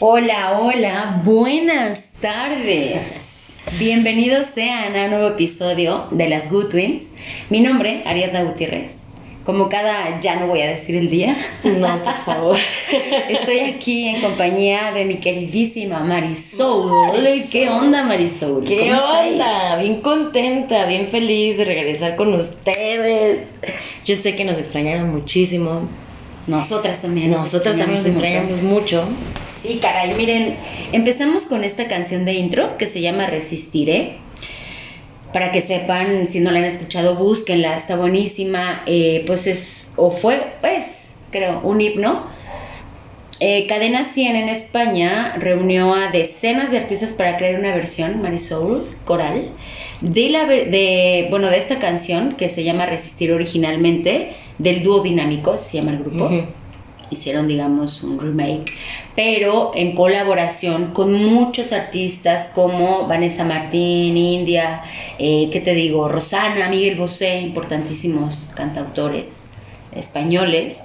Hola, hola, buenas tardes. Bienvenidos sean a un nuevo episodio de las Good Twins. Mi nombre, Ariadna Gutiérrez. Como cada, ya no voy a decir el día. No, por favor. Estoy aquí en compañía de mi queridísima Marisol. ¿Qué onda, Marisol? ¿Qué ¿Cómo onda? estáis? Bien contenta, bien feliz de regresar con ustedes. Yo sé que nos extrañaron muchísimo. Nosotras también. Nosotros también nos extrañamos mucho. Sí, caray, miren, empezamos con esta canción de intro que se llama Resistiré. Para que sepan, si no la han escuchado, búsquenla, está buenísima. Eh, pues es, o fue, pues, creo, un himno. Eh, Cadena 100 en España reunió a decenas de artistas para crear una versión, Marisol, coral, de, la, de, bueno, de esta canción que se llama Resistir originalmente, del dúo dinámico, se llama el grupo Ujú. Hicieron, digamos, un remake, pero en colaboración con muchos artistas como Vanessa Martín, India, eh, ¿qué te digo? Rosana, Miguel Bosé, importantísimos cantautores españoles.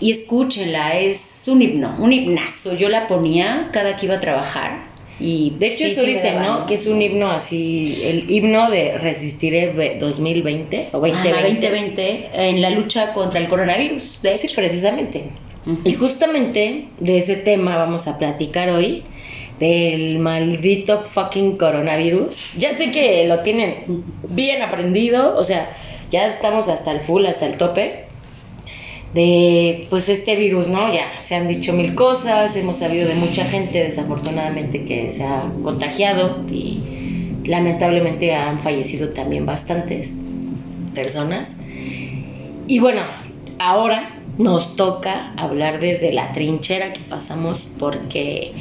Y escúchenla, es un himno, un himnazo. Yo la ponía cada que iba a trabajar. Y De hecho, sí, eso sí dicen, ¿no? Que es un himno así, el himno de Resistiré ve- 2020 o 2020. Ajá, 2020 en la lucha contra el coronavirus. De Sí, hecho. precisamente. Y justamente de ese tema vamos a platicar hoy, del maldito fucking coronavirus. Ya sé que lo tienen bien aprendido, o sea, ya estamos hasta el full, hasta el tope de pues este virus, ¿no? Ya se han dicho mil cosas, hemos sabido de mucha gente desafortunadamente que se ha contagiado y lamentablemente han fallecido también bastantes personas. Y bueno, ahora nos toca hablar desde la trinchera que pasamos porque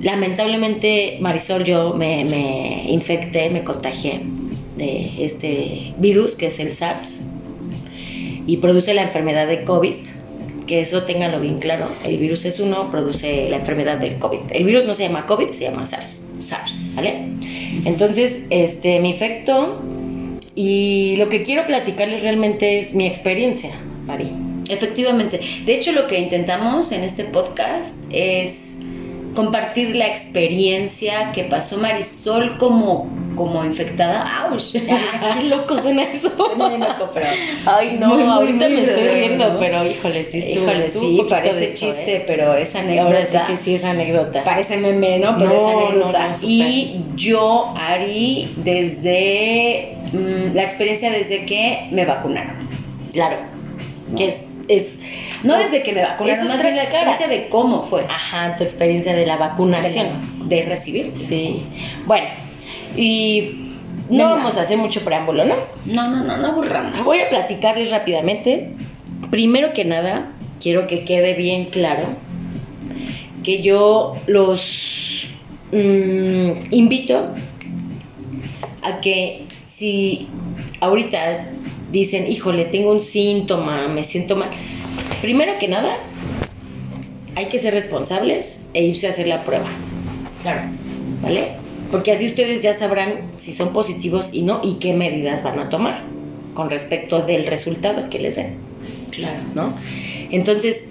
lamentablemente Marisol yo me, infecté, me contagié de este virus que es el SARS y produce la enfermedad de COVID. Que eso ténganlo bien claro. El virus es uno, produce la enfermedad del COVID. El virus no se llama COVID, se llama SARS. SARS, ¿vale? Entonces, este, me infectó y lo que quiero platicarles realmente es mi experiencia, Mari. Efectivamente. De hecho, lo que intentamos en este podcast es compartir la experiencia que pasó Marisol como, como infectada. ¡Auch! Qué loco suena eso. Suena loco, pero- Ay, no, Muy, ahorita muy me estoy riendo, ¿no? pero híjole, sí Híjole, sí, parece de chiste, ¿eh? pero es anécdota. Ahora sí que sí es anécdota. Parece meme, ¿no? Pero No, es anécdota. no, y yo, Ari, desde mm, la experiencia desde que me vacunaron. Claro. Que es, es No desde que me vacunaron, más bien la cara. experiencia de cómo fue. ajá, tu experiencia de la vacunación. de recibir. Sí. Bueno, y no Venga. vamos a hacer mucho preámbulo, ¿no? No, no, no, no aburramos. Voy a platicarles rápidamente. Primero que nada, quiero que quede bien claro que yo los mm, invito a que si ahorita dicen, híjole, tengo un síntoma, me siento mal, primero que nada, hay que ser responsables e irse a hacer la prueba. Claro. ¿vale? Porque así ustedes ya sabrán si son positivos y no y qué medidas van a tomar con respecto del resultado que les den, Claro. ¿no? Entonces,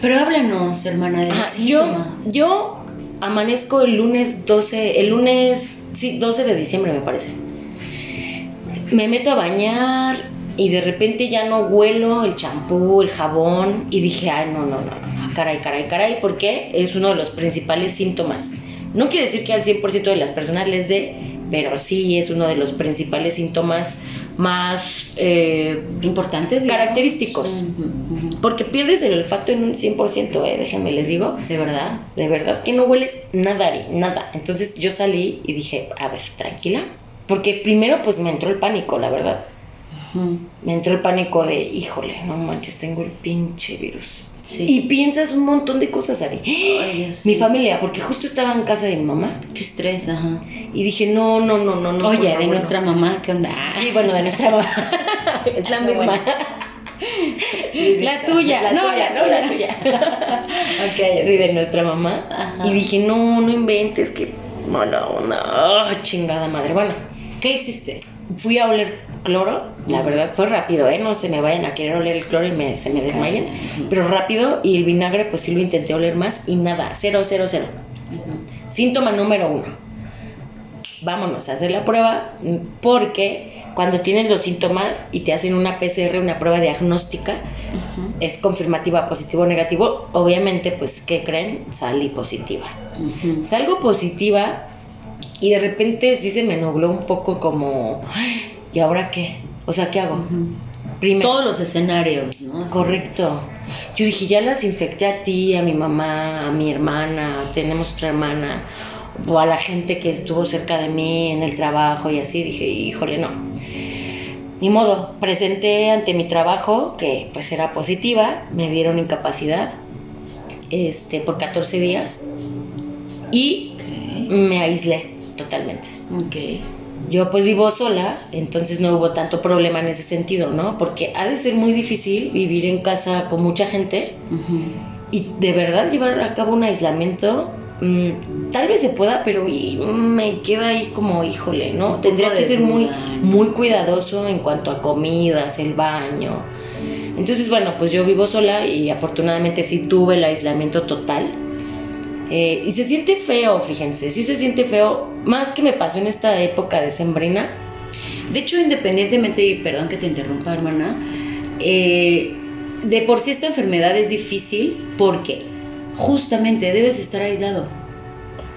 Pero háblanos, hermana, de los yo, síntomas. yo amanezco el lunes 12, el lunes, sí, 12 de diciembre me parece. Me meto a bañar y de repente ya no huelo el champú, el jabón y dije, ay, no, no, no, no, caray, caray, caray, porque es uno de los principales síntomas. No quiere decir que al 100% de las personas les dé, pero sí es uno de los principales síntomas más eh, Importantes. digamos. característicos. Porque pierdes el olfato en un 100%, eh, déjenme les digo. De verdad. De verdad que no hueles nada, nada. Entonces yo salí y dije, a ver, tranquila. Porque primero pues me entró el pánico, la verdad. Me entró el pánico de, híjole, no manches, tengo el pinche virus. Sí. Y piensas un montón de cosas, Ari. Ay, Dios Mi familia, porque justo estaba en casa de mi mamá. Qué estrés, ajá. Y dije, no, no, no, no, no. Oye, de favor, nuestra no". mamá, ¿qué onda? Sí, bueno, de nuestra mamá. es la misma. bueno. La tuya, la no, tuya, la no, la tuya. Ok, Sí, de nuestra mamá. Ajá. Y dije, no, no inventes, que mala onda. Ah, chingada madre. Bueno, ¿Qué hiciste? fui a oler cloro, la verdad fue rápido, ¿eh? No se me vayan a querer oler el cloro y me, se me desmayen, pero rápido y el vinagre pues sí lo intenté oler más y nada, cero, cero, cero. Síntoma número uno. Vámonos a hacer la prueba porque cuando tienes los síntomas y te hacen una PCR, una prueba diagnóstica, es confirmativa positivo o negativo, obviamente pues ¿qué creen? Salí positiva. Salgo positiva y de repente sí se me nubló un poco como, ¿y ahora qué? O sea, ¿qué hago? Primero, Todos los escenarios, ¿no? Correcto. Yo dije, ya las infecté a ti, a mi mamá, a mi hermana, tenemos otra hermana, o a la gente que estuvo cerca de mí en el trabajo y así. Dije, híjole, no. Ni modo, presenté ante mi trabajo, que pues era positiva, me dieron incapacidad este, por 14 días y me aislé totalmente. Ok. Yo pues vivo sola, entonces no hubo tanto problema en ese sentido, ¿no? Porque ha de ser muy difícil vivir en casa con mucha gente y de verdad llevar a cabo un aislamiento. Mm, tal vez se pueda, pero me queda ahí como, híjole, ¿no? Tendría que ser muy, muy cuidadoso en cuanto a comidas, el baño. Entonces, bueno, pues yo vivo sola y afortunadamente sí tuve el aislamiento total eh, y se siente feo, fíjense, sí se siente feo, más que me pasó en esta época de sembrina. De hecho, independientemente, y perdón que te interrumpa, hermana, eh, de por sí esta enfermedad es difícil porque justamente debes estar aislado.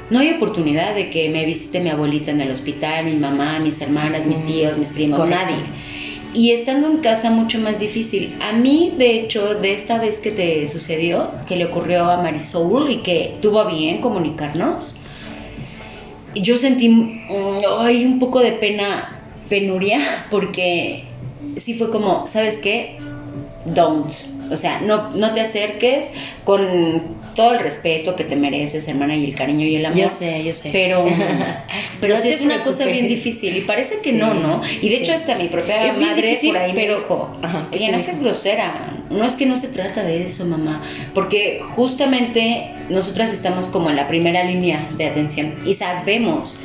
No hay oportunidad de que me visite mi abuelita en el hospital, mi mamá, mis hermanas, mis mm, tíos, mis primos, nadie y estando en casa mucho más difícil. A mí, de hecho, de esta vez que te sucedió, que le ocurrió a Marisol y que tuvo bien comunicarnos, yo sentí un poco de pena, penuria, porque sí fue como, ¿sabes qué? Don't. O sea, no, no te acerques con todo el respeto que te mereces, hermana, y el cariño y el amor. Yo sé, yo sé. Pero, pero sí es una cosa bien difícil y parece que no, ¿no? Y de hecho hasta mi propia madre por ahí pero, me dijo, oye, no seas grosera, no es que no se trata de eso, mamá, porque justamente nosotras estamos como en la primera línea de atención y sabemos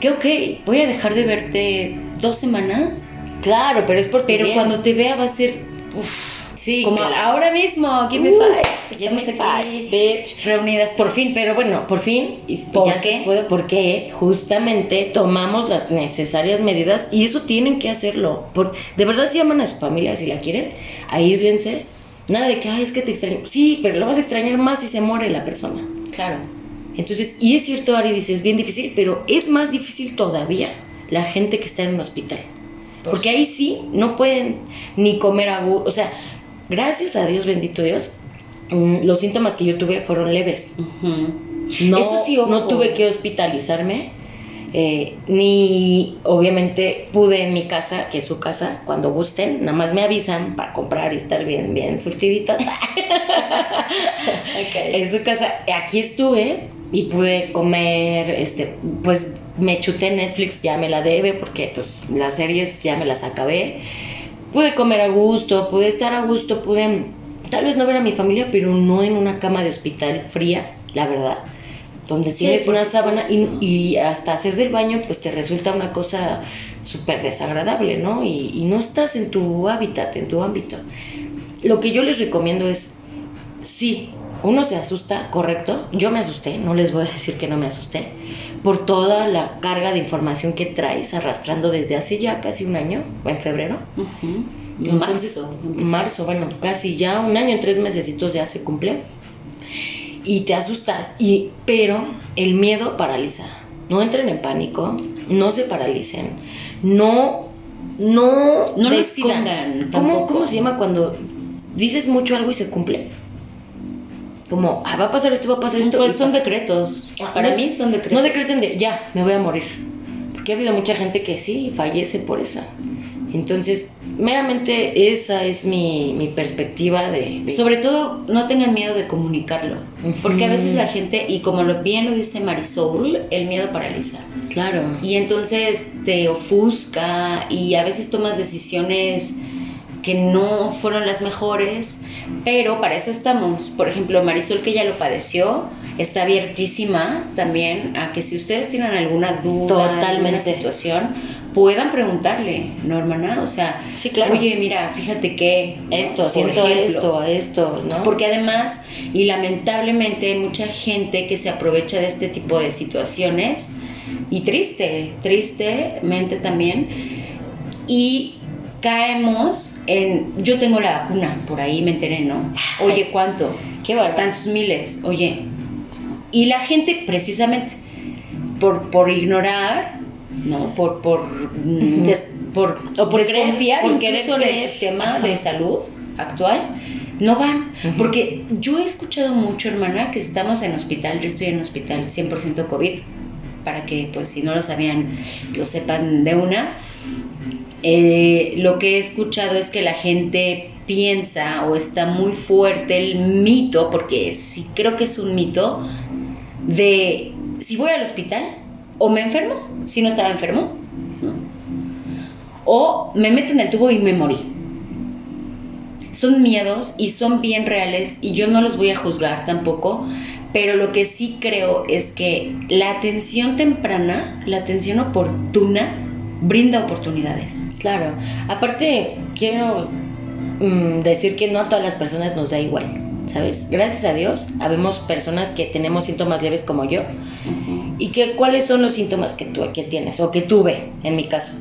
que, ok, voy a dejar de verte dos semanas. Claro, pero es porque... Pero cuando te vea va a ser... Uf, Sí, como ahora mismo, give me uh, five. Estamos aquí, bitch, reunidas por fin, pero bueno, por fin. ¿Por qué? porque justamente tomamos las necesarias medidas y eso tienen que hacerlo. Por, de verdad, si aman a su familia, si la quieren, aíslense. Nada de que, ay, es que te extraño. Sí, pero lo vas a extrañar más si se muere la persona. Claro. Entonces, y es cierto, Ari dice, es bien difícil, pero es más difícil todavía la gente que está en un hospital. Porque ahí sí no pueden ni comer a O sea, gracias a Dios, bendito Dios, mm, los síntomas que yo tuve fueron leves. No, Eso sí, no tuve que hospitalizarme. Eh, ni obviamente pude en mi casa, que es su casa, cuando gusten, nada más me avisan para comprar y estar bien, bien surtiditas. okay. En su casa, aquí estuve y pude comer, este, pues me chuté Netflix, ya me la debe porque pues las series ya me las acabé pude comer a gusto, pude estar a gusto, pude tal vez no ver a mi familia, pero no en una cama de hospital fría, la verdad. Donde tienes una sábana y, hasta hacer del baño, pues te resulta una cosa súper desagradable, ¿no? Y, y no estás en tu hábitat, en tu ámbito. Lo que yo les recomiendo es, sí, uno se asusta, correcto. Yo me asusté, no les voy a decir que no me asusté, por toda la carga de información que traes arrastrando desde hace ya casi un año, en febrero. marzo. Marzo, bueno, casi ya un año, en tres meses ya se cumple. Y te asustas, y, pero el miedo paraliza. No entren en pánico, no se paralicen, no, no, no decidan. ¿Cómo, ¿Cómo se llama cuando dices mucho algo y se cumple? Como, ah, va a pasar esto, va a pasar esto. Pues son decretos. Ah, Para mí son decretos. No decreten de, ya, me voy a morir. Porque ha habido mucha gente que sí fallece por eso. Entonces, meramente esa es mi, mi perspectiva de, Sobre todo, no tengan miedo de comunicarlo. Porque a veces la gente, y como lo, bien lo dice Marisol, el miedo paraliza. Claro. Y entonces te ofusca y a veces tomas decisiones que no fueron las mejores pero para eso estamos. Por ejemplo, Marisol, que ya lo padeció, está abiertísima también a que si ustedes tienen alguna duda, alguna situación, puedan preguntarle, ¿no, hermana? O sea, Sí, claro. oye, mira, fíjate que Esto, por siento ejemplo, esto, esto, ¿no? Porque además, y lamentablemente, hay mucha gente que se aprovecha de este tipo de situaciones, y triste, tristemente también, y caemos en, yo tengo la vacuna, por ahí me enteré, ¿no? Oye, ¿cuánto? Qué bárbaro. Tantos miles, oye. Y la gente, precisamente, por, por ignorar, ¿no? Por, por, mm, des- por, O por desconfiar por incluso en el sistema Ajá. de salud actual, no van. Porque yo he escuchado mucho, hermana, que estamos en hospital, yo estoy en hospital 100% COVID, para que, pues, si no lo sabían, lo sepan de una. Eh, lo que he escuchado es que la gente piensa o está muy fuerte el mito, porque sí creo que es un mito, de si voy al hospital o me enfermo, si no estaba enfermo, o me meten el tubo y me morí. Son miedos y son bien reales y yo no los voy a juzgar tampoco, pero lo que sí creo es que la atención temprana, la atención oportuna, brinda oportunidades. Claro. Aparte, quiero mm, decir que no a todas las personas nos da igual, ¿sabes? Gracias a Dios, habemos personas que tenemos síntomas leves como yo. ¿Y que, cuáles son los síntomas que tú que tienes o que tuve en mi caso?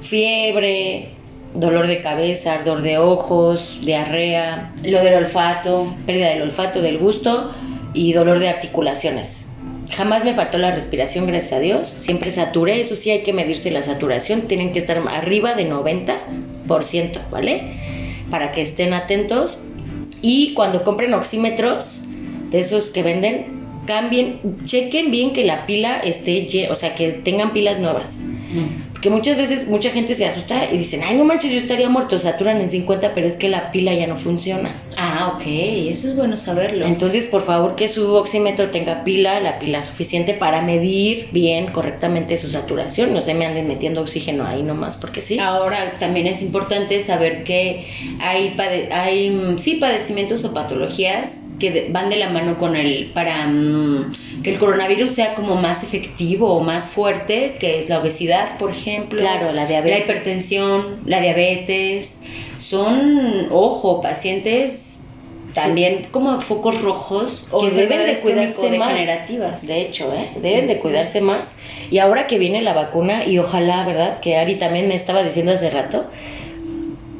Fiebre, dolor de cabeza, ardor de ojos, diarrea, Lo del olfato, pérdida del olfato, del gusto y dolor de articulaciones. Jamás me faltó la respiración, gracias a Dios. Siempre saturé, eso sí hay que medirse la saturación, tienen que estar arriba de 90%, ¿vale? Para que estén atentos. Y cuando compren oxímetros, de esos que venden, cambien, chequen bien que la pila esté, o sea, que tengan pilas nuevas. Porque muchas veces mucha gente se asusta y dicen, ay, no manches, yo estaría muerto, saturan en 50, pero es que la pila ya no funciona. Ah, ok, eso es bueno saberlo. Entonces, por favor, que su oxímetro tenga pila, la pila suficiente para medir bien, correctamente su saturación. No se me anden metiendo oxígeno ahí nomás, porque sí. Ahora también es importante saber que hay, pade- hay mm, sí padecimientos o patologías que van de la mano con el para mm, que el coronavirus sea como más efectivo o más fuerte, que es la obesidad, por ejemplo, Claro, la diabetes. la hipertensión, la diabetes, son ojo pacientes también como focos rojos o que deben de cuidarse más. De hecho, ¿eh? deben de cuidarse más. Y ahora que viene la vacuna, y ojalá, ¿verdad? Que Ari también me estaba diciendo hace rato.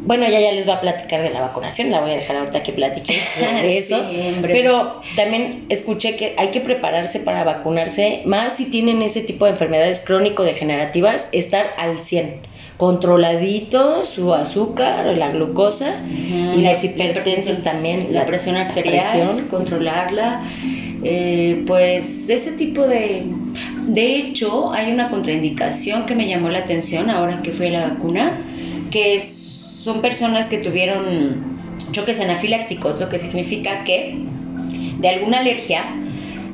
Bueno, ya ya les va a platicar de la vacunación, la voy a dejar ahorita que platique de eso. Sí. Pero también escuché que hay que prepararse para vacunarse, más si tienen ese tipo de enfermedades crónico-degenerativas, estar al 100. Controladito su azúcar la glucosa y la los hipertensos también. la presión arterial, presión. controlarla, eh, pues ese tipo de... De hecho, hay una contraindicación que me llamó la atención ahora que fue la vacuna, que es- son personas que tuvieron choques anafilácticos, lo que significa que de alguna alergia,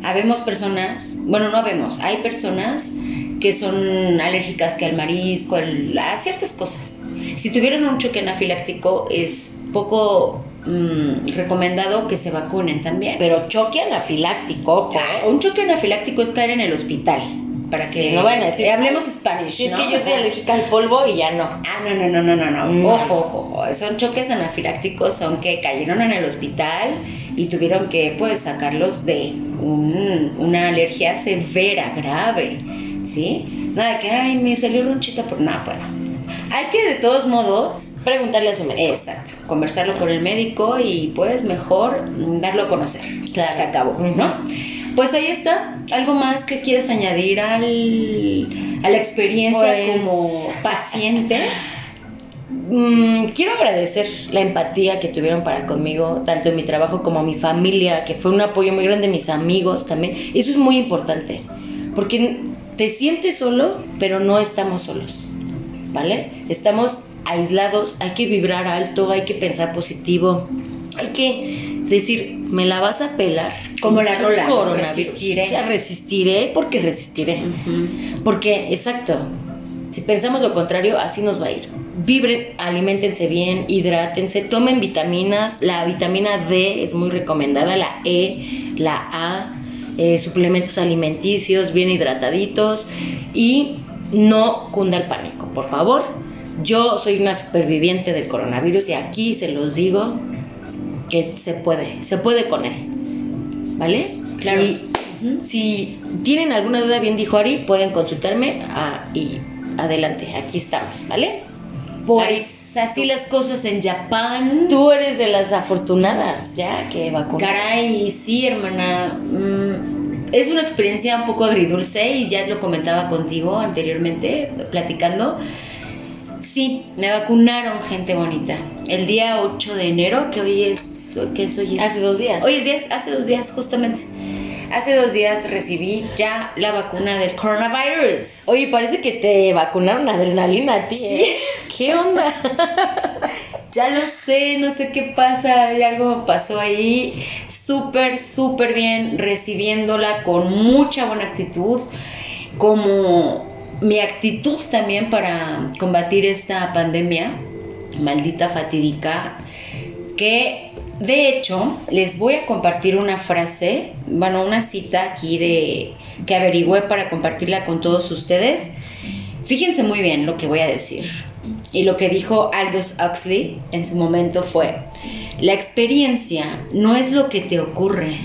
habemos personas, bueno, no habemos, hay personas que son alérgicas que al marisco, al- a ciertas cosas. Si tuvieron un choque anafiláctico es poco mm, recomendado que se vacunen también. Pero choque anafiláctico, ojo. Un choque anafiláctico es caer en el hospital. Para que Sí, no van a decir- hablemos Spanish. Es ¿no? que yo soy alérgica al polvo y ya no. Ah, no, no, no, no, no, no. No. Ojo, ojo, ojo. Son choques anafilácticos, son que cayeron en el hospital y tuvieron que, pues, sacarlos de un- una alergia severa, grave, ¿sí? Nada que, ay, me salió ronchita por nada, bueno. Hay que, de todos modos, Preguntarle a su médico. exacto, conversarlo con el médico y, pues, mejor mm, darlo a conocer. Claro. Se acabó, Ujú. ¿no? Pues ahí está. ¿Algo más que quieres añadir al, a la experiencia Pues- como paciente? Mm, quiero agradecer la empatía que tuvieron para conmigo, tanto en mi trabajo como mi familia, que fue un apoyo muy grande, mis amigos también. Eso es muy importante, porque te sientes solo, pero no estamos solos, ¿vale? Estamos aislados, hay que vibrar alto, hay que pensar positivo, hay que decir, me la vas a pelar. Como la rola. Resistiré. O sea, resistiré porque resistiré. Porque, exacto, si pensamos lo contrario, así nos va a ir. Vibren, alimentense bien, hidrátense, tomen vitaminas. La vitamina D es muy recomendada, la E, la A, eh, suplementos alimenticios bien hidrataditos. Y no cunda el pánico, por favor. Yo soy una superviviente del coronavirus y aquí se los digo que se puede, se puede con él. ¿Vale? Claro. Y si tienen alguna duda, bien dijo Ari, pueden consultarme ah, y adelante, aquí estamos, ¿vale? Pues así las cosas en Japón. Tú eres de las afortunadas, ya que vacunaron. Caray, sí, hermana. Mm, es una experiencia un poco agridulce y ya lo comentaba contigo anteriormente, platicando. Sí, me vacunaron, gente bonita. El día 8 de enero, que hoy es. ¿Qué es hoy? Es, Hace dos días. Hoy es 10, hace dos días, justamente. Hace dos días recibí ya la vacuna del coronavirus. Oye, parece que te vacunaron adrenalina a ti, ¿eh? ¿Qué onda? Ya lo sé, no sé qué pasa, algo pasó ahí. Súper, súper bien, recibiéndola con mucha buena actitud, como mi actitud también para combatir esta pandemia, maldita fatídica, que de hecho les voy a compartir una frase, bueno, una cita aquí de que averigüé para compartirla con todos ustedes. Fíjense muy bien lo que voy a decir. Y lo que dijo Aldous Huxley en su momento fue, la experiencia no es lo que te ocurre,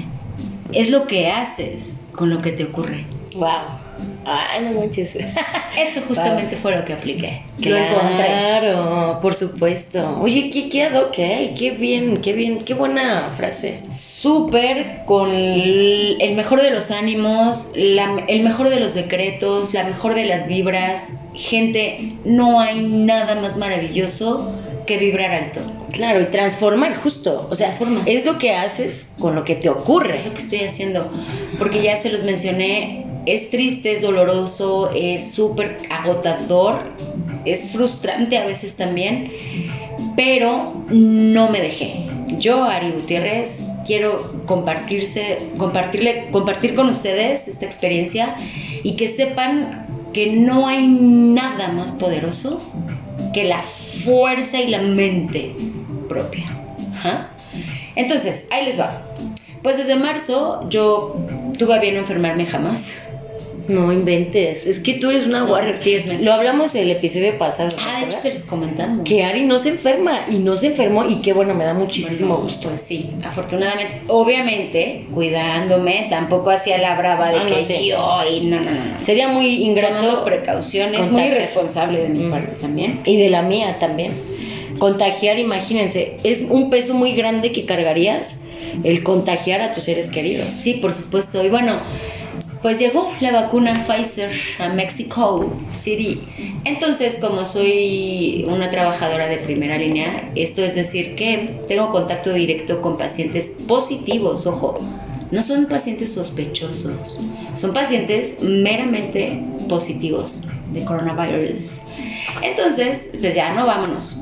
es lo que haces con lo que te ocurre. Wow. Ay, no manches. Eso justamente fue lo que apliqué. Lo Claro, encontré. por supuesto. Oye, qué, qué ad hoc, ¿eh? Qué bien, qué bien, qué buena frase. Súper con el, el mejor de los ánimos, la- el mejor de los decretos, la mejor de las vibras. Gente, no hay nada más maravilloso que vibrar alto. Claro, y transformar, justo. O sea, Transformas. es lo que haces con lo que te ocurre. Es lo que estoy haciendo. Porque ya se los mencioné, es triste, es doloroso, es súper agotador, es frustrante a veces también, pero no me dejé. Yo, Ari Gutiérrez, quiero compartirse, compartirle, compartir con ustedes esta experiencia y que sepan que no hay nada más poderoso que la fuerza y la mente propia. Ajá. Entonces, ahí les va. Pues desde marzo yo tuve a bien enfermarme jamás. No inventes. Es que tú eres una Son warrior. 10 meses. Lo hablamos el episodio pasado. ¿te Ah, de hecho se les comentamos. Que Ari no se enferma y no se enfermó y qué bueno, me da muchísimo Bueno, gusto. Pues sí, afortunadamente. Obviamente, cuidándome, tampoco hacía la brava de Ah, no que sé. yo y no, no, no. no. Sería muy Tomando ingrato precauciones, muy contagiar. irresponsable de mi Mm. parte también. y de la mía también. Contagiar, imagínense, es un peso muy grande que cargarías el contagiar a tus seres queridos. Sí, por supuesto. Y bueno, pues llegó la vacuna Pfizer a Mexico City. Entonces, como soy una trabajadora de primera línea, esto es decir que tengo contacto directo con pacientes positivos, ojo. No son pacientes sospechosos, son pacientes meramente positivos de coronavirus. Entonces, pues ya no vámonos.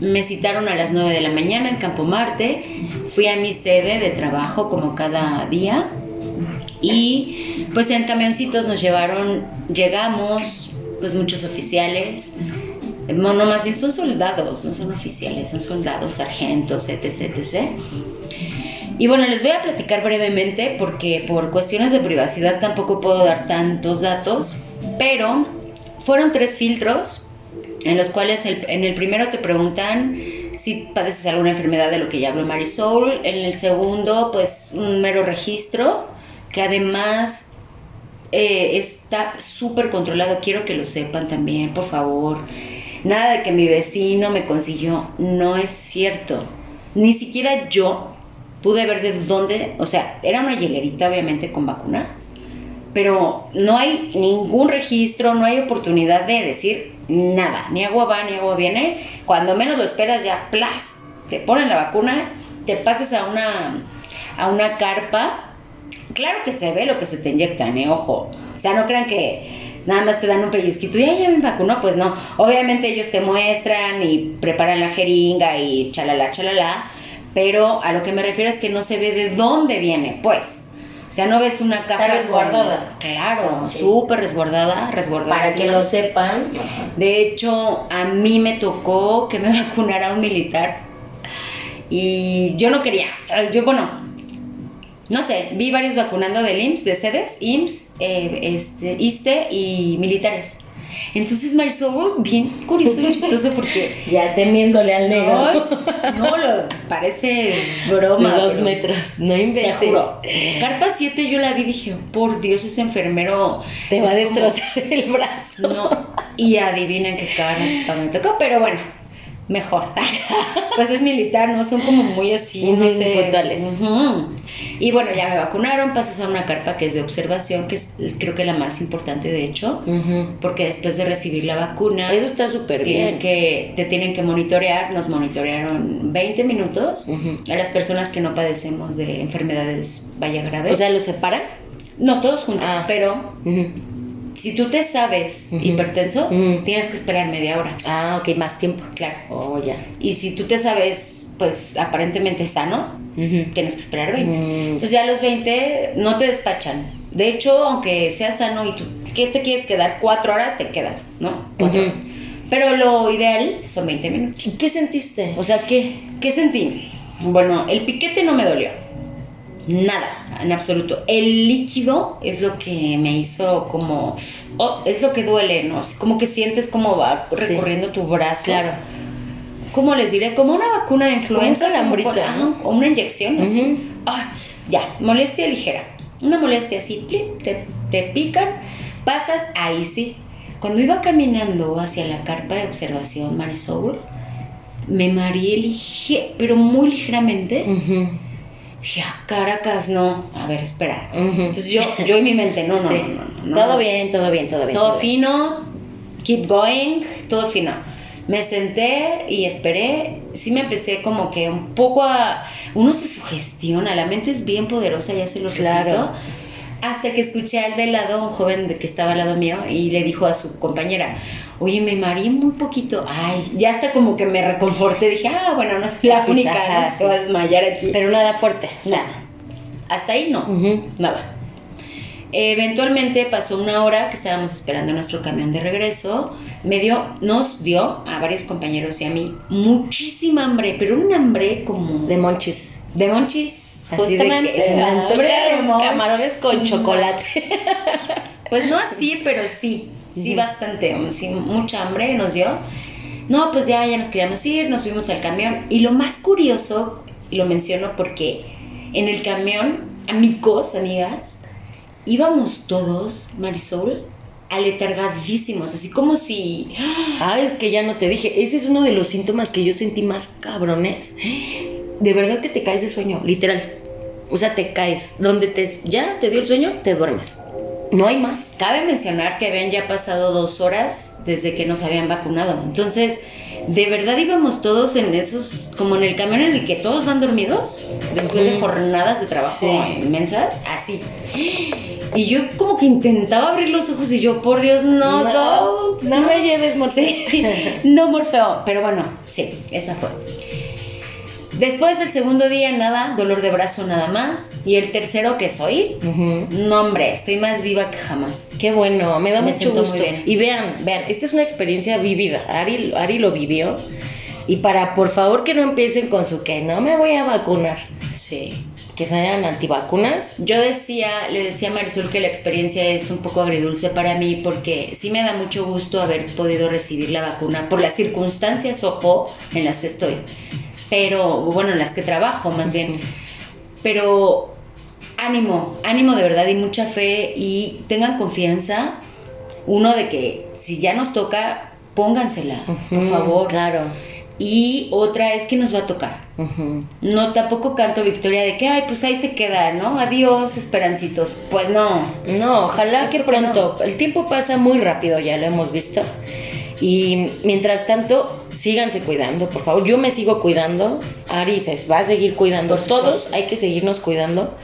Me citaron a las 9 de la mañana en Campo Marte. Fui a mi sede de trabajo como cada día. Y pues en camioncitos nos llevaron, llegamos, pues muchos oficiales. No, no, más bien son soldados, no son oficiales, son soldados, sargentos, etc, etc. Y bueno, les voy a platicar brevemente porque por cuestiones de privacidad tampoco puedo dar tantos datos, pero fueron tres filtros en los cuales en el primero te preguntan si padeces alguna enfermedad de lo que ya habló Marisol, en el segundo pues un mero registro que además eh, está súper controlado, quiero que lo sepan también, por favor. Nada de que mi vecino me consiguió, no es cierto. Ni siquiera yo pude ver de dónde, o sea, era una hielerita obviamente con vacunas, pero no hay ningún registro, no hay oportunidad de decir nada, ni agua va, ni agua viene. Cuando menos lo esperas ya, plas, te ponen la vacuna, te pasas a una, a una carpa. Claro que se ve lo que se te inyectan, eh, ojo. O sea, no crean que nada más te dan un pellizquito y "Ay, ya me vacunó, pues no. Obviamente ellos te muestran y preparan la jeringa y chalala, chalala. Pero a lo que me refiero es que no se ve de dónde viene, pues. O sea, no ves una caja con- resguardada. Claro, Ok. súper resguardada, resguardada. Para que lo sepan. De hecho, a mí me tocó que me vacunara un militar y yo no quería. Yo, bueno, no sé, vi varios vacunando del IMSS, de sedes, IMSS, eh, este, ISTE y militares. Entonces Marisol, bien curioso y chistoso porque... Ya temiéndole al negro. No, lo parece broma. Dos metros, no inventes. Te juro. Carpa 7 yo la vi y dije, por Dios, ese enfermero... Te va a destrozar el brazo. No, y adivinen qué carpa me tocó, pero bueno, mejor. pues es militar, ¿no? Son como muy así, no sé. Puntuales. Y bueno, ya me vacunaron, pasas a una carpa que es de observación, que es creo que la más importante de hecho, porque después de recibir la vacuna... Eso está súper bien. que, te tienen que monitorear, nos monitorearon 20 minutos a las personas que no padecemos de enfermedades vaya graves. O sea, ¿los separan? No, todos juntos, ah. pero si tú te sabes hipertenso, tienes que esperar media hora. Ah, ok, más tiempo. Claro. Oh, ya. Y si tú te sabes, pues aparentemente sano, tienes que esperar 20. Mm. Entonces ya a los 20 no te despachan. De hecho, aunque seas sano y tú ¿qué te quieres quedar, cuatro horas te quedas, ¿no? Cuatro horas. Pero lo ideal son 20 minutos. ¿Y qué sentiste? O sea, ¿qué? ¿Qué sentí? Bueno, el piquete no me dolió nada, en absoluto. El líquido es lo que me hizo como, oh, es lo que duele, ¿no? Como que sientes como va recorriendo tu brazo. Claro. ¿Cómo les diré? Como una vacuna de influenza. o una inyección, así. Ah, ya, molestia ligera. Una molestia así, te, te pican, pasas, ahí sí. Cuando iba caminando hacia la carpa de observación Marisol, me mareé pero muy ligeramente dije, ah, Caracas, no, a ver, espera. Entonces yo, yo en mi mente, no, no, no, no, Todo bien, todo bien, todo bien. Todo, fino, keep going, todo fino. Me senté y esperé, sí me empecé como que un poco a... Uno se sugestiona, la mente es bien poderosa, ya se lo claro. hasta que escuché al de lado, un joven que estaba al lado mío, y le dijo a su compañera, oye, me mareé muy poquito. Ay, ya hasta como que me reconforté. Dije, ah, bueno, no soy la única se va a desmayar aquí. Pero nada fuerte. No. Hasta ahí no, nada. Eventualmente pasó una hora que estábamos esperando nuestro camión de regreso. Me dio, nos dio a varios compañeros y a mí muchísima hambre, pero un hambre como. De monchis. De monchis. Justamente. De hambre de camarones con chocolate. pues no así, pero sí sí, bastante, sí, mucha hambre nos dio. No, pues ya, ya nos queríamos ir, nos subimos al camión. Y lo más curioso, y lo menciono porque en el camión, amigos, amigas, íbamos todos, Marisol, aletargadísimos, así como si... Ah, es que ya no te dije, ese es uno de los síntomas que yo sentí más cabrones. De verdad que te caes de sueño, literal. O sea, te caes. Donde te, ya te dio el sueño, te duermes. No hay más. Cabe mencionar que habían ya pasado dos horas desde que nos habían vacunado. Entonces, de verdad íbamos todos en esos, como en el camión en el que todos van dormidos, después de jornadas de trabajo inmensas, así. Y yo como que intentaba abrir los ojos y yo, por Dios, no, no, no, me lleves, Morfeo. no, Morfeo. Pero bueno, sí, esa fue. Después del segundo día, nada, dolor de brazo nada más. Y el tercero, que soy, no hombre, estoy más viva que jamás. Qué bueno, me da mucho gusto. Y vean, vean, esta es una experiencia vivida. Ari, Ari lo vivió. Y para, por favor, que no empiecen con su que no me voy a vacunar. Sí. Que sean antivacunas. Yo decía, le decía a Marisol que la experiencia es un poco agridulce para mí porque sí me da mucho gusto haber podido recibir la vacuna por las circunstancias, ojo, en las que estoy pero bueno, en las que trabajo más bien. Pero ánimo, ánimo de verdad y mucha fe y tengan confianza, uno de que si ya nos toca, póngansela, por favor. Claro. Y otra es que nos va a tocar. No tampoco canto victoria de que, ay, pues ahí se queda, ¿no? Adiós, esperancitos. Pues no. No, ojalá que pronto. El tiempo pasa muy rápido, ya lo hemos visto. Y mientras tanto, síganse cuidando, por favor. Yo me sigo cuidando. Ari se va a seguir cuidando. Todos hay que seguirnos cuidando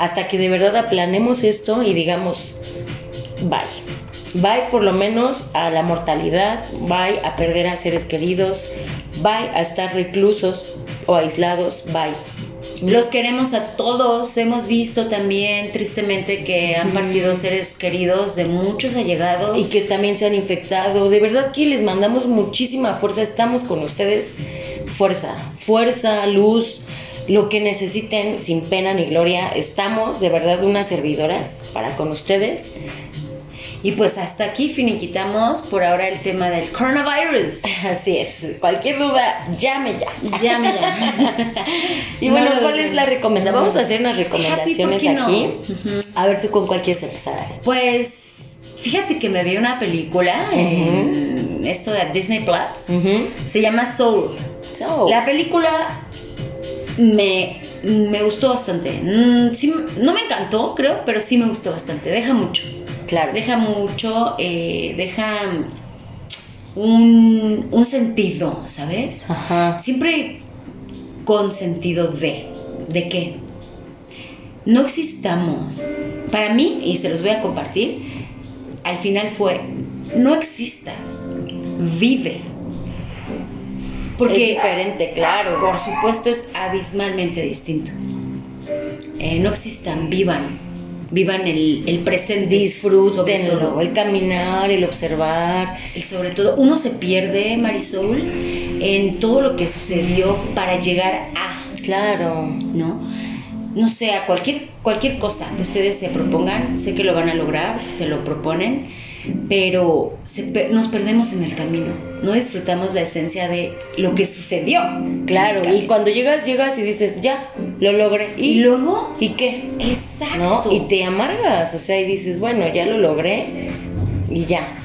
hasta que de verdad aplanemos esto y digamos, bye. Bye por lo menos a la mortalidad, bye a perder a seres queridos, bye a estar reclusos o aislados, bye. Los queremos a todos. Hemos visto también, tristemente, que han partido seres queridos de muchos allegados. Y que también se han infectado. De verdad que les mandamos muchísima fuerza. Estamos con ustedes. Fuerza, fuerza, luz, lo que necesiten, sin pena ni gloria. Estamos, de verdad, unas servidoras para con ustedes. Y pues hasta aquí finiquitamos por ahora el tema del coronavirus. Así es. Cualquier duda, llame ya. Llame ya. y bueno, No, ¿cuál es la recomendación? Vamos a hacer unas Ah, sí, ¿por recomendaciones no? aquí. A ver, ¿tú con cuál quieres empezar? Pues fíjate que me vi una película en esto de Disney Plus. Se llama Soul. So, La película me, me gustó bastante. Mm, sí, no me encantó, creo, pero sí me gustó bastante. Deja mucho. Claro. Deja mucho, eh, deja un, un sentido, ¿sabes? Ajá. Siempre con sentido de. ¿De qué? No existamos. Para mí, y se los voy a compartir, al final fue, no existas, vive. Es diferente, claro. Por supuesto, es abismalmente distinto. Eh, no existan, vivan. Vivan el, el presente. Disfrútenlo, el caminar, el observar. Y sobre todo, uno se pierde, Marisol, en todo lo que sucedió para llegar a, Claro. ¿no? No sé, a cualquier, cualquier cosa que ustedes se propongan, sé que lo van a lograr si se lo proponen, pero se nos perdemos en el camino, no disfrutamos la esencia de lo que sucedió. Claro, y cuando llegas, llegas y dices, ya, lo logré. Y luego, ¿Y qué? ¿No? exacto. Y te amargas, o sea, y dices, bueno, ya lo logré y ya.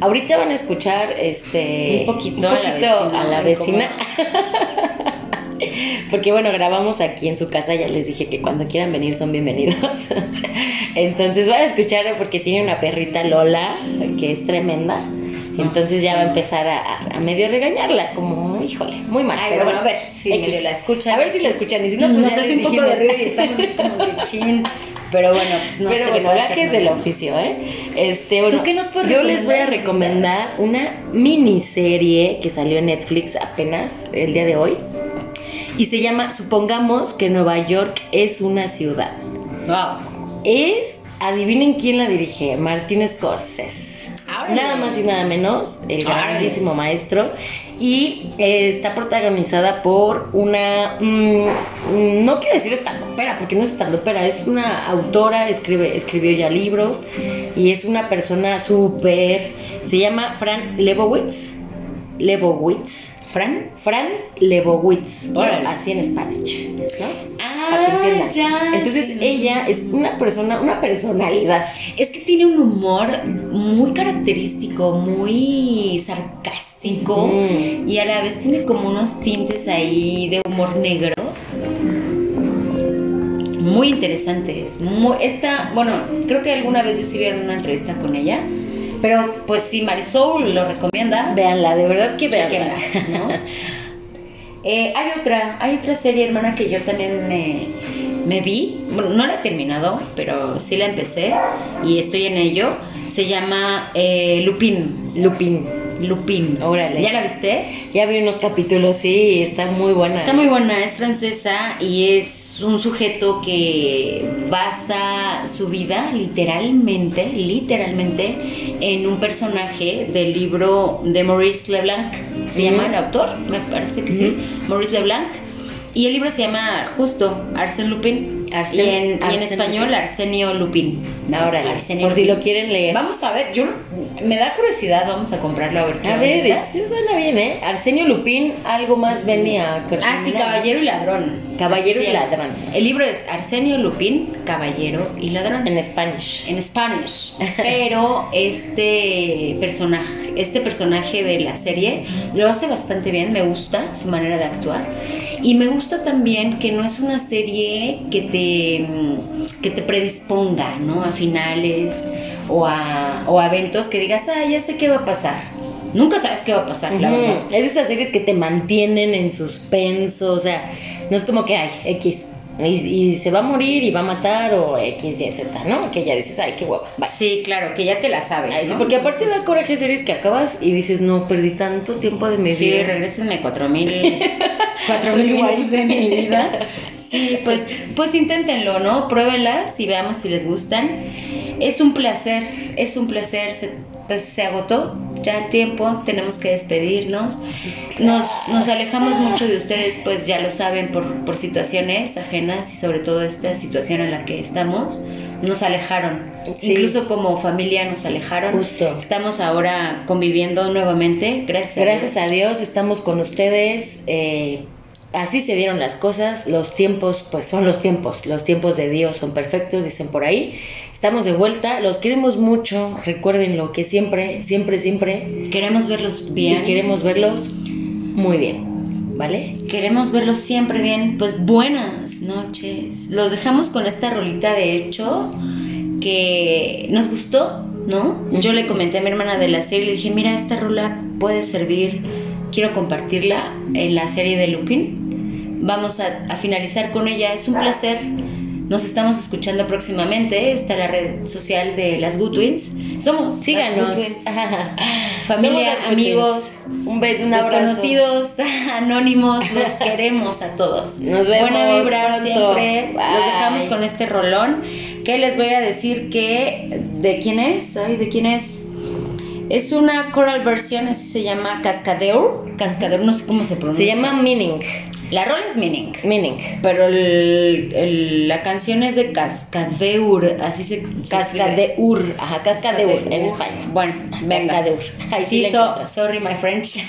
Ahorita van a escuchar este Un poquito a la poquito vecina, a la vecina. Porque bueno, grabamos aquí en su casa, ya les dije que cuando quieran venir son bienvenidos. Entonces van a escuchar porque tiene una perrita Lola que es tremenda. Entonces ya va a empezar a, medio regañarla, como, híjole, muy mal. Ay, pero bueno, a ver si X. medio la escuchan. A ver si la escuchan. Y si no, pues nos hace un poco de ruido y estamos como de chin. Pero bueno, pues no Pero se le bueno, gajes del oficio, ¿eh? Este, bueno, qué nos puedes Yo les voy a recomendar una miniserie que salió en Netflix apenas el día de hoy. Y se llama Supongamos que Nueva York es una ciudad. Wow. Es, adivinen quién la dirige, Martín Scorsese. Órale. Nada más y nada menos, el grandísimo maestro. Y eh, está protagonizada por una. mm, mm, no quiero decir estandopera, porque no es estandopera, es una autora, escribe, escribió ya libros y es una persona súper. Se llama Fran Lebowitz. Lebowitz. ¿Fran? Fran Lebowitz. Órale. Así en Spanish. ¿no? Ah, Para que entiendan. ya. Entonces sí. ella es una persona, una personalidad. Es que tiene un humor muy característico, muy sarcástico Mm. y a la vez tiene como unos tintes ahí de humor negro. Muy interesantes. Muy, esta, bueno, creo que alguna vez yo sí vieron una entrevista con ella, pero pues si Marisol lo recomienda, Véanla, de verdad que véanla. ¿no? Eh, hay otra, hay otra serie, hermana, que yo también me, me vi. Bueno, no la he terminado, pero sí la empecé y estoy en ello. Se llama eh, Lupin. Lupin. Lupin. Órale. ¿Ya la viste? Ya vi unos capítulos, sí, está muy buena. Está muy buena, es francesa y es un sujeto que basa su vida literalmente, literalmente, en un personaje del libro de Maurice Leblanc. Se llama el autor, me parece que sí, Maurice Leblanc. Y el libro se llama justo Arsène Lupin. Arsène- y en, y en español Lupin. Arsenio Lupin. Órale, Arsenio por si Lupin. lo quieren leer. Vamos a ver, yo me da curiosidad, vamos a comprarlo a ver qué A ver, sí suena bien, ¿eh? Arsenio Lupin, algo más venía. Ah, sí, Caballero y Ladrón. Caballero y. Ladrón. El libro es Arsenio Lupin, Caballero y Ladrón. En Spanish. En Spanish. Pero este personaje, este personaje de la serie lo hace bastante bien, me gusta su manera de actuar. Y me gusta también que no es una serie que te, mm, que te predisponga, ¿no? A finales o a, o a eventos que digas, ah, ya sé qué va a pasar. Nunca sabes qué va a pasar, la verdad. Es esas series que te mantienen en suspenso, o sea, no es como que, ay, X, y, y se va a morir y va a matar, o X, Y, Z, ¿no? Que ya dices, ay, qué hueva, bye. Sí, claro, que ya te la sabes. Ay, sí, porque aparte da coraje series que acabas y dices, no, perdí tanto tiempo de mi Sí, vida. regrésenme cuatro mil, cuatro mil minutos de mi vida. Sí, pues, pues inténtenlo, ¿no? Pruébenlas y veamos si les gustan. Es un placer, es un placer, se, pues se agotó ya el tiempo, tenemos que despedirnos. Nos, nos alejamos mucho de ustedes, pues ya lo saben, por, por situaciones ajenas y sobre todo esta situación en la que estamos. Nos alejaron, Sí. incluso como familia nos alejaron. Justo. Estamos ahora conviviendo nuevamente, gracias. a Gracias Dios. a Dios estamos con ustedes. eh, así se dieron las cosas. Los tiempos, pues son los tiempos. Los tiempos de Dios son perfectos, dicen por ahí. Estamos de vuelta. Los queremos mucho. Recuerden lo que siempre, siempre, siempre. Queremos verlos Y bien. queremos verlos muy bien. ¿Vale? Queremos verlos siempre bien. Pues buenas noches. Los dejamos con esta rolita de hecho que nos gustó, ¿no? Yo le comenté a mi hermana de la serie, le dije, mira, esta rola puede servir, quiero compartirla en la serie de Lupin. Vamos a, a finalizar con ella, es un placer. Nos estamos escuchando próximamente. Está la red social de las Good Twins. Somos Síganos. Twins. Familia, amigos, Un beso, un abrazo. desconocidos, anónimos, los queremos a todos. Nos vemos Buena vibra pronto. siempre. Bye. Los dejamos con este rolón. Que les voy a decir que. ¿De quién es? Ay, ¿de quién es? Es una choral versión, así se llama Cascadeur. Cascadeur, no sé cómo se Se pronuncia. llama Meaning. La rola es Meaning. Meaning. Pero el, la canción es de Cascadeur, así se, Cascadeur, ajá, Cascadeur, en España. Bueno, venga. Cascadeur. Ahí sí, sorry my French.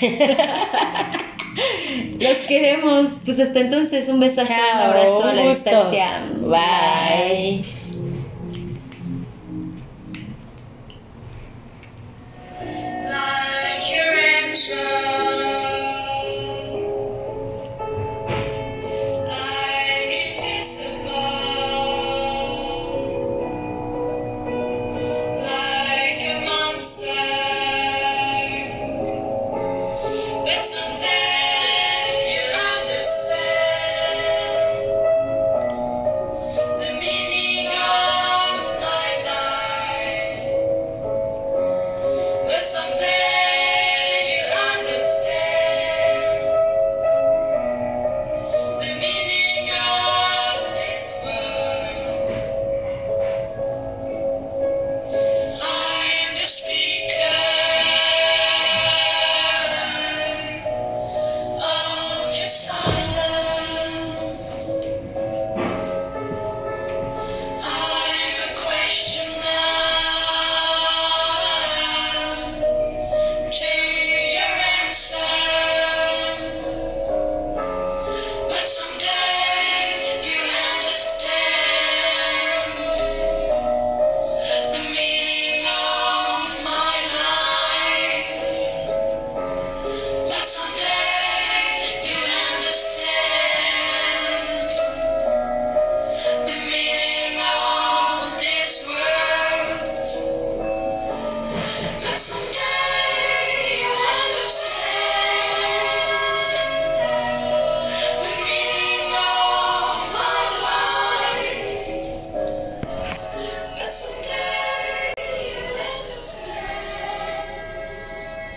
Los queremos. Pues hasta entonces, un besazo, Chao, un abrazo a la distancia. Bye. Like your angel.